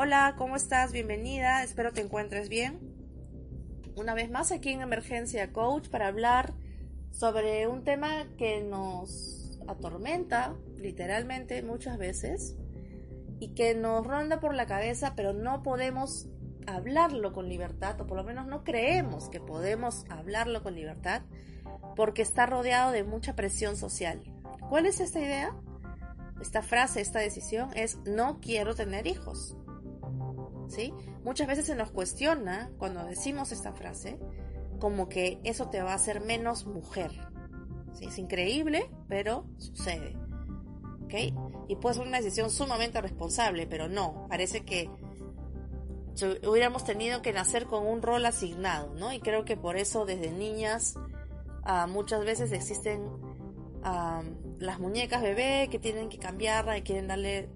Hola, ¿cómo estás? Bienvenida, espero te encuentres bien. Una vez más aquí en Emergencia Coach para hablar sobre un tema que nos atormenta literalmente muchas veces y que nos ronda por la cabeza, pero no podemos hablarlo con libertad, o por lo menos no creemos que podemos hablarlo con libertad, porque está rodeado de mucha presión social. ¿Cuál es esta idea? Esta frase, esta decisión es no quiero tener hijos. ¿Sí? Muchas veces se nos cuestiona cuando decimos esta frase como que eso te va a hacer menos mujer. ¿Sí? Es increíble, pero sucede. ¿Ok? Y puede ser una decisión sumamente responsable, pero no, parece que hubiéramos tenido que nacer con un rol asignado, ¿no? Y creo que por eso desde niñas ah, muchas veces existen ah, las muñecas bebé que tienen que cambiarla y quieren darle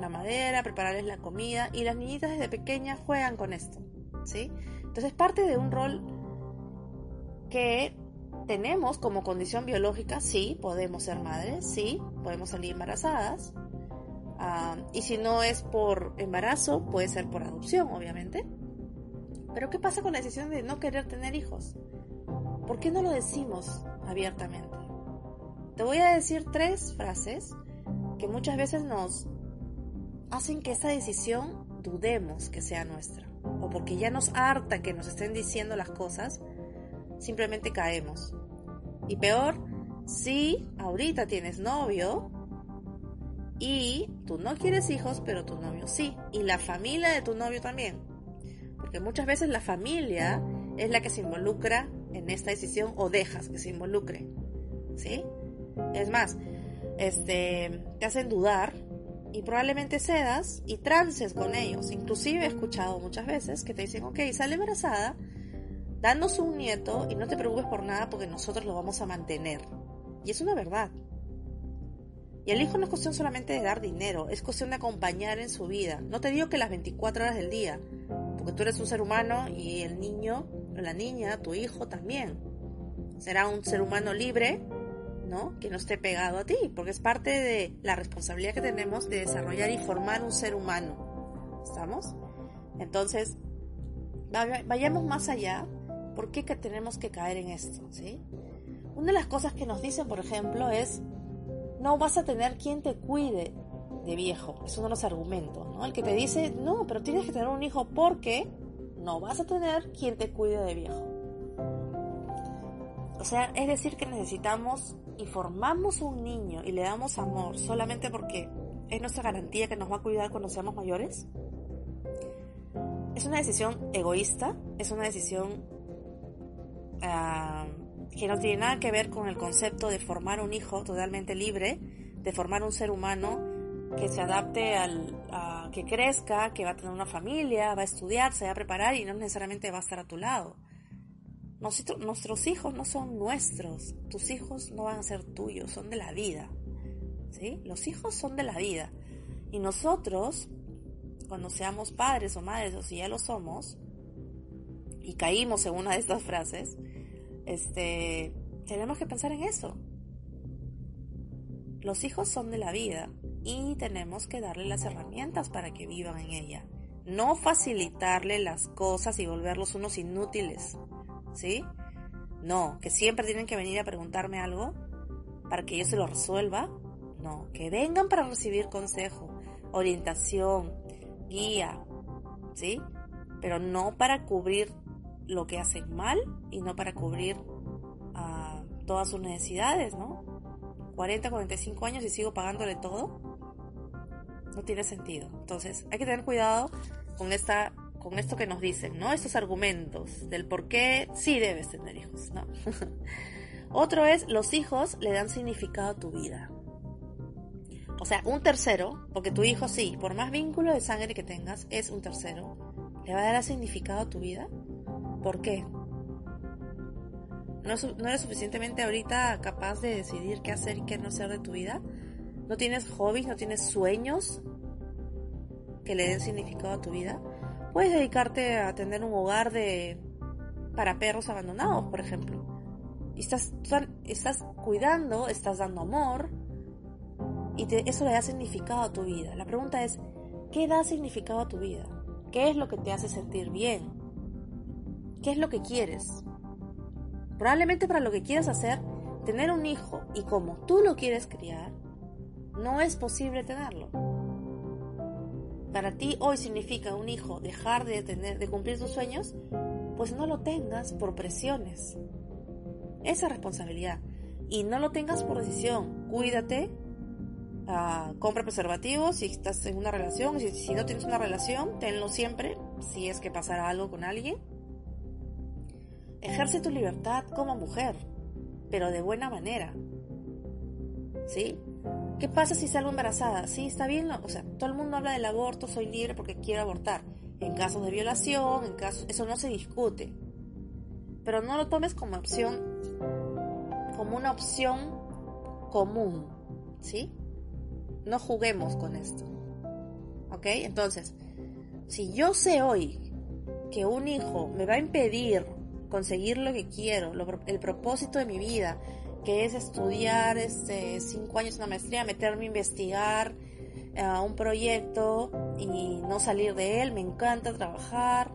la madera, prepararles la comida y las niñitas desde pequeñas juegan con esto, ¿sí? Entonces parte de un rol que tenemos como condición biológica, sí, podemos ser madres, sí, podemos salir embarazadas, Ah, y si no es por embarazo, puede ser por adopción, obviamente. Pero ¿qué pasa con la decisión de no querer tener hijos? ¿Por qué no lo decimos abiertamente? Te voy a decir tres frases que muchas veces nos hacen que esta decisión dudemos que sea nuestra. O porque ya nos harta que nos estén diciendo las cosas, simplemente caemos. Y peor, si ahorita tienes novio, y tú no quieres hijos, pero tu novio sí. Y la familia de tu novio también. Porque muchas veces la familia es la que se involucra en esta decisión o dejas que se involucre. ¿Sí? Es más, este, te hacen dudar y probablemente cedas y trances con ellos. Inclusive he escuchado muchas veces que te dicen, ok, sale embarazada, danos un nieto y no te preocupes por nada porque nosotros lo vamos a mantener. Y es una verdad. Y el hijo no es cuestión solamente de dar dinero, es cuestión de acompañar en su vida. No te digo que las 24 horas del día, porque tú eres un ser humano y el niño, la niña, tu hijo también. Será un ser humano libre, ¿no? Que no esté pegado a ti, porque es parte de la responsabilidad que tenemos de desarrollar y formar un ser humano. ¿Estamos? Entonces, vayamos más allá. ¿Por qué que tenemos que caer en esto? ¿sí? Una de las cosas que nos dicen, por ejemplo, es no vas a tener quien te cuide de viejo. Es uno de los argumentos, ¿no? El que te dice, no, pero tienes que tener un hijo porque no vas a tener quien te cuide de viejo. O sea, es decir que necesitamos y formamos un niño y le damos amor solamente porque es nuestra garantía que nos va a cuidar cuando seamos mayores. Es una decisión egoísta, es una decisión ah, que no tiene nada que ver con el concepto de formar un hijo totalmente libre, de formar un ser humano que se adapte al, que crezca, que va a tener una familia, va a estudiar, se va a preparar y no necesariamente va a estar a tu lado. Nuestros hijos no son nuestros, tus hijos no van a ser tuyos, son de la vida. ¿sí? Los hijos son de la vida. Y nosotros, cuando seamos padres o madres, o si ya lo somos, y caímos en una de estas frases, este, tenemos que pensar en eso. Los hijos son de la vida y tenemos que darle las herramientas para que vivan en ella. No facilitarle las cosas y volverlos unos inútiles. ¿Sí? No, que siempre tienen que venir a preguntarme algo para que yo se lo resuelva. No, que vengan para recibir consejo, orientación, guía. ¿Sí? Pero no para cubrir lo que hacen mal y no para cubrir ah, todas sus necesidades, ¿no? 40, 45 años y sigo pagándole todo, no tiene sentido. Entonces, hay que tener cuidado con esta con esto que nos dicen, ¿no? Estos argumentos del por qué sí debes tener hijos, ¿no? Otro es, los hijos le dan significado a tu vida. O sea, un tercero, porque tu hijo sí, por más vínculo de sangre que tengas, es un tercero, ¿le va a dar significado a tu vida? ¿Por qué? ¿No, eres suficientemente ahorita capaz de decidir qué hacer y qué no hacer de tu vida? ¿No tienes hobbies? ¿No tienes sueños que le den significado a tu vida? Puedes dedicarte a tener un hogar de para perros abandonados, por ejemplo. Y estás, estás cuidando, estás dando amor y eso le da significado a tu vida. La pregunta es, ¿Qué da significado a tu vida? ¿Qué es lo que te hace sentir bien? ¿Qué es lo que quieres? Probablemente para lo que quieres hacer, tener un hijo y como tú lo quieres criar, no es posible tenerlo. Para ti hoy significa un hijo dejar de tener de cumplir tus sueños, pues no lo tengas por presiones. Esa responsabilidad y no lo tengas por decisión. Cuídate, uh, compra preservativos si estás en una relación, si, si no tienes una relación, tenlo siempre, si es que pasará algo con alguien. Ejerce tu libertad como mujer, pero de buena manera. ¿Sí? ¿Qué pasa si salgo embarazada? Sí, está bien, o sea, todo el mundo habla del aborto, soy libre porque quiero abortar. En casos de violación, en casos, eso no se discute. Pero no lo tomes como opción, como una opción común, ¿sí? No juguemos con esto. ¿Ok? Entonces, si yo sé hoy que un hijo me va a impedir conseguir lo que quiero, el propósito de mi vida, que es estudiar este, cinco años una maestría, meterme a investigar uh, un proyecto y no salir de él, me encanta trabajar,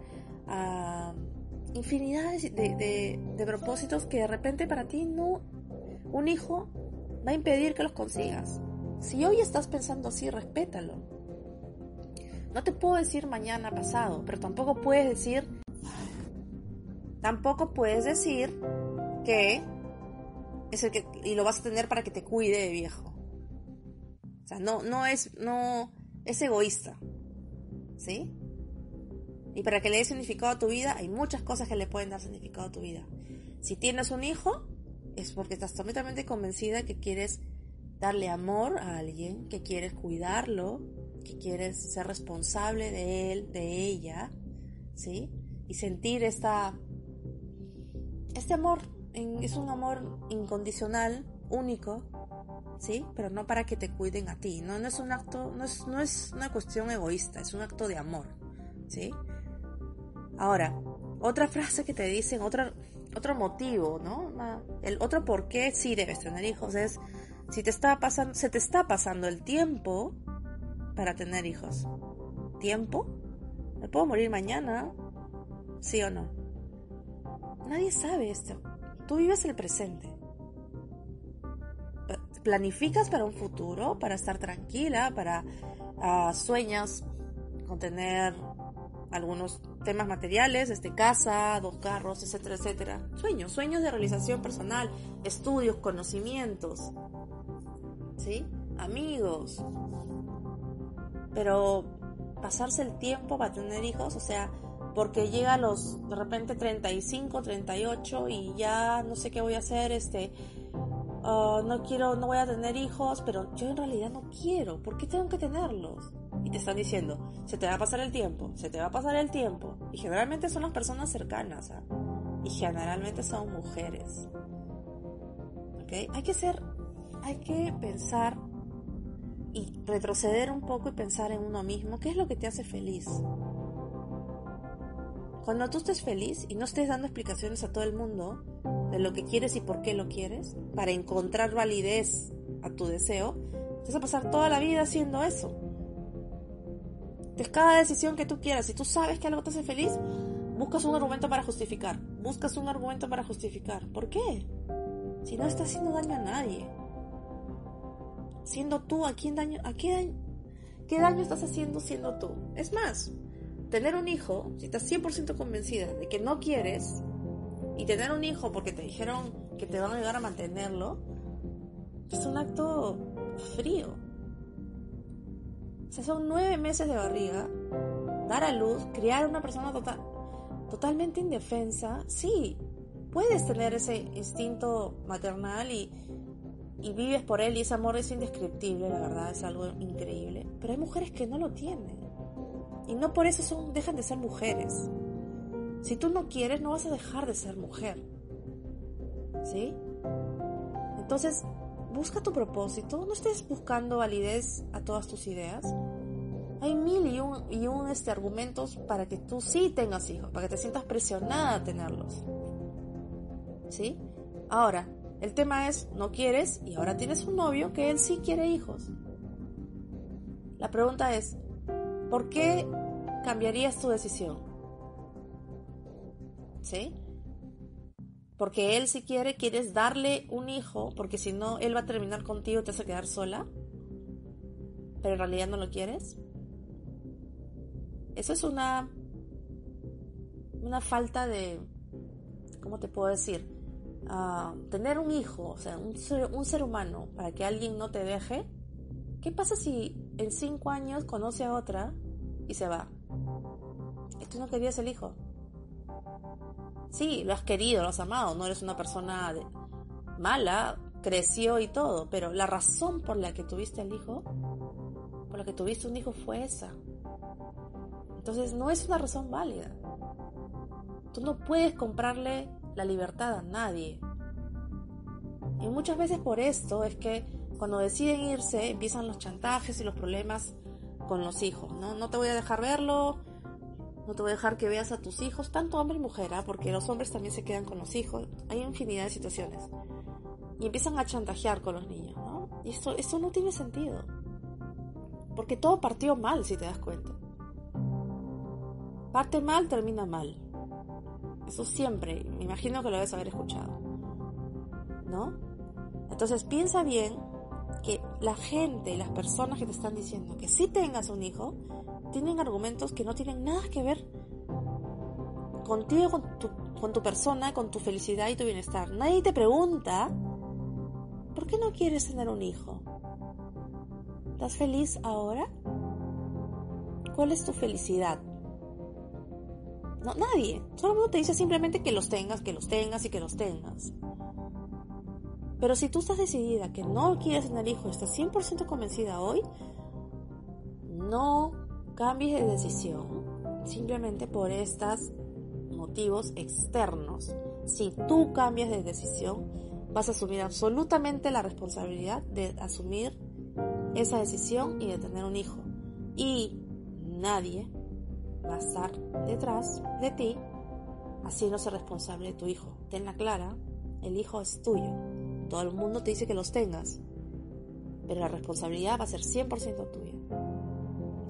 infinidad de, de, de, propósitos que de repente para ti no, un hijo va a impedir que los consigas. Si hoy estás pensando así, respétalo. No te puedo decir mañana pasado, pero tampoco puedes decir, tampoco puedes decir que y lo vas a tener para que te cuide de viejo. O sea, no no es no es egoísta. ¿Sí? Y para que le dé significado a tu vida, hay muchas cosas que le pueden dar significado a tu vida. Si tienes un hijo, es porque estás totalmente convencida que quieres darle amor a alguien, que quieres cuidarlo, que quieres ser responsable de él, de ella, ¿sí? Y sentir esta este amor es un amor incondicional, único, ¿sí? Pero no para que te cuiden a ti, ¿no? No es un acto, no es, no es una cuestión egoísta, es un acto de amor, ¿sí? Ahora, otra frase que te dicen, otra, otro motivo, ¿no? El otro por qué sí debes tener hijos es si te está pasando, se te está pasando el tiempo para tener hijos. ¿Tiempo? ¿Me puedo morir mañana? ¿Sí o no? Nadie sabe esto. Tú vives el presente. Planificas para un futuro, para estar tranquila, para uh, sueñas con tener algunos temas materiales, este casa, dos carros, etcétera, etcétera. Sueños, sueños de realización personal, estudios, conocimientos, ¿sí? Amigos. Pero pasarse el tiempo para tener hijos, o sea, porque llega a los de repente 35, 38 y ya no sé qué voy a hacer, este, uh, no quiero, no voy a tener hijos, pero yo en realidad no quiero, ¿por qué tengo que tenerlos? Y te están diciendo, se te va a pasar el tiempo, se te va a pasar el tiempo. Y generalmente son las personas cercanas, ¿ah? y generalmente son mujeres. ¿Ok? Hay que ser, hay que pensar y retroceder un poco y pensar en uno mismo, ¿qué es lo que te hace feliz? Cuando tú estés feliz y no estés dando explicaciones a todo el mundo de lo que quieres y por qué lo quieres, para encontrar validez a tu deseo, vas a pasar toda la vida haciendo eso. Entonces, cada decisión que tú quieras, si tú sabes que algo te hace feliz, buscas un argumento para justificar. Buscas un argumento para justificar. ¿Por qué? Si no estás haciendo daño a nadie. Siendo tú, ¿a quién daño? ¿A qué daño? ¿Qué daño estás haciendo siendo tú? Es más, tener un hijo, si estás 100% convencida de que no quieres, y tener un hijo porque te dijeron que te van a ayudar a mantenerlo, es un acto frío. O sea, son nueve meses de barriga, dar a luz, criar a una persona total, totalmente indefensa. Sí, puedes tener ese instinto maternal y, y vives por él y ese amor es indescriptible, la verdad, es algo increíble. Pero hay mujeres que no lo tienen. Y no por eso son, dejan de ser mujeres. Si tú no quieres, no vas a dejar de ser mujer. ¿Sí? Entonces, busca tu propósito, no estés buscando validez a todas tus ideas. Hay mil y un, y un este, argumentos para que tú sí tengas hijos, para que te sientas presionada a tenerlos. ¿Sí? Ahora, el tema es, no quieres y ahora tienes un novio que él sí quiere hijos. La pregunta es, ¿por qué cambiarías tu decisión? ¿Sí? Porque él si quiere, quieres darle un hijo, porque si no, él va a terminar contigo y te vas a quedar sola. Pero en realidad no lo quieres. Eso es una. Una falta de. ¿Cómo te puedo decir? Ah, tener un hijo, o sea, un ser, un ser humano, para que alguien no te deje. ¿Qué pasa si en cinco años conoce a otra y se va? ¿Tú no querías el hijo? Sí, lo has querido, lo has amado, no eres una persona mala, creció y todo, pero la razón por la que tuviste el hijo, por la que tuviste un hijo fue esa. Entonces no es una razón válida. Tú no puedes comprarle la libertad a nadie. Y muchas veces por esto es que cuando deciden irse empiezan los chantajes y los problemas con los hijos. No, no te voy a dejar verlo, no te voy a dejar que veas a tus hijos, tanto hombre y mujer, ¿ah? porque los hombres también se quedan con los hijos. Hay infinidad de situaciones. Y empiezan a chantajear con los niños, ¿no? Y esto, esto no tiene sentido. Porque todo partió mal, si te das cuenta. Parte mal, termina mal. Eso siempre, me imagino que lo debes haber escuchado. ¿No? Entonces piensa bien que la gente las personas que te están diciendo que si tengas un hijo, tienen argumentos que no tienen nada que ver contigo, con tu, con tu persona, con tu felicidad y tu bienestar. Nadie te pregunta, ¿por qué no quieres tener un hijo? ¿Estás feliz ahora? ¿Cuál es tu felicidad? No, nadie. Todo el mundo te dice simplemente que los tengas, que los tengas y que los tengas. Pero si tú estás decidida que no quieres tener hijos, estás 100% convencida hoy, no cambies de decisión simplemente por estos motivos externos. Si tú cambias de decisión, vas a asumir absolutamente la responsabilidad de asumir esa decisión y de tener un hijo. Y nadie va a estar detrás de ti haciéndose responsable de tu hijo. Tenla clara, el hijo es tuyo. Todo el mundo te dice que los tengas, pero la responsabilidad va a ser 100% tuya.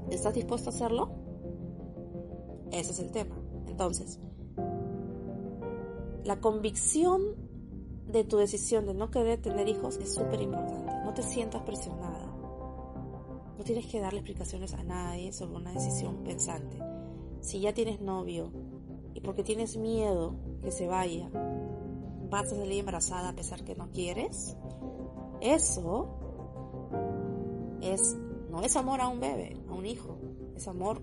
¿Estás dispuesto a hacerlo? Ese es el tema. Entonces, la convicción de tu decisión de no querer tener hijos es súper importante. No te sientas presionada. No tienes que darle explicaciones a nadie sobre una decisión pensante. Si ya tienes novio y porque tienes miedo que se vaya, vas a salir embarazada a pesar que no quieres, eso es no es amor a un bebé, a un hijo. Es amor,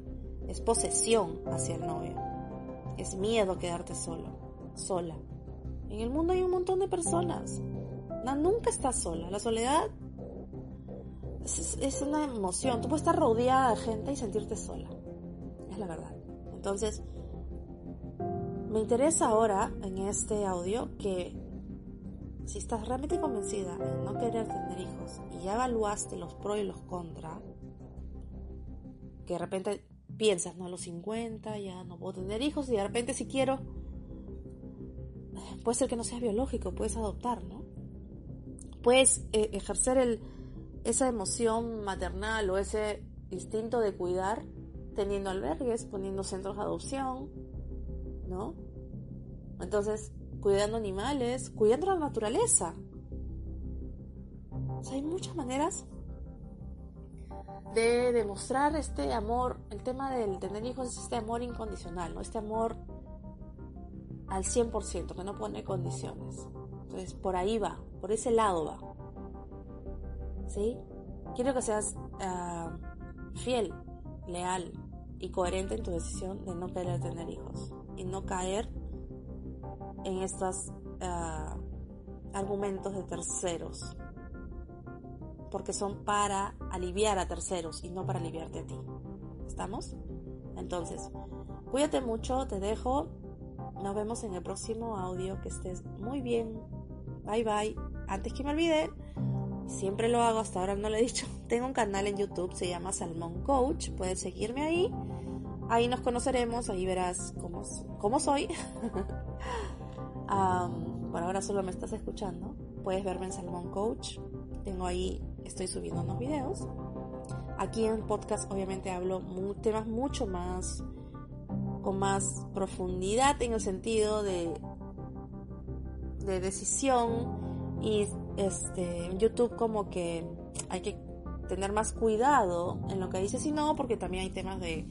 es posesión hacia el novio. Es miedo quedarte solo, sola. En el mundo hay un montón de personas. No, nunca estás sola. La soledad es, es, una emoción. Tú puedes estar rodeada de gente y sentirte sola. Es la verdad. Entonces, me interesa ahora en este audio que si estás realmente convencida en no querer tener hijos y ya evaluaste los pros y los contras, que de repente piensas, no, a los 50 ya no puedo tener hijos y de repente si quiero, puede ser que no sea biológico, puedes adoptar, ¿no? Puedes eh, ejercer esa emoción maternal o ese instinto de cuidar teniendo albergues, poniendo centros de adopción, ¿no? Entonces, cuidando animales, cuidando la naturaleza. O sea, hay muchas maneras de demostrar este amor. El tema del tener hijos es este amor incondicional, ¿no? Este amor al 100%, que no pone condiciones. Entonces, por ahí va, por ese lado va. ¿Sí? Quiero que seas uh, fiel, leal y coherente en tu decisión de no querer tener hijos y no caer en estos uh, argumentos de terceros, porque son para aliviar a terceros y no para aliviarte a ti. ¿Estamos? Entonces, cuídate mucho, te dejo. Nos vemos en el próximo audio. Que estés muy bien. Bye bye. Antes que me olvide, siempre lo hago, hasta ahora no lo he dicho. Tengo un canal en YouTube, se llama Salmón Coach. Puedes seguirme ahí. Ahí nos conoceremos, ahí verás cómo, cómo soy. por ahora solo me estás escuchando. Puedes verme en Salmón Coach. Tengo ahí, estoy subiendo unos videos. Aquí en podcast obviamente hablo temas mucho más con más profundidad en el sentido de de decisión y este YouTube como que hay que tener más cuidado en lo que dices y no porque también hay temas de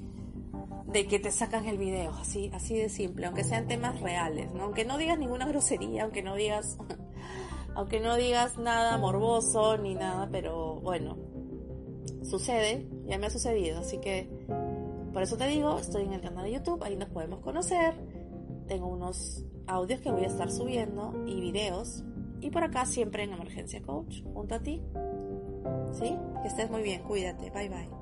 de que te sacan el video, así, así de simple, aunque sean temas reales, ¿no? Aunque no digas ninguna grosería, aunque no digas, aunque no digas nada morboso ni nada, pero bueno, sucede, ya me ha sucedido, así que por eso te digo, estoy en el canal de YouTube, ahí nos podemos conocer, tengo unos audios que voy a estar subiendo y videos, y por acá siempre en Emergencia Coach, junto a ti. ¿Sí? Que estés muy bien, cuídate, bye bye.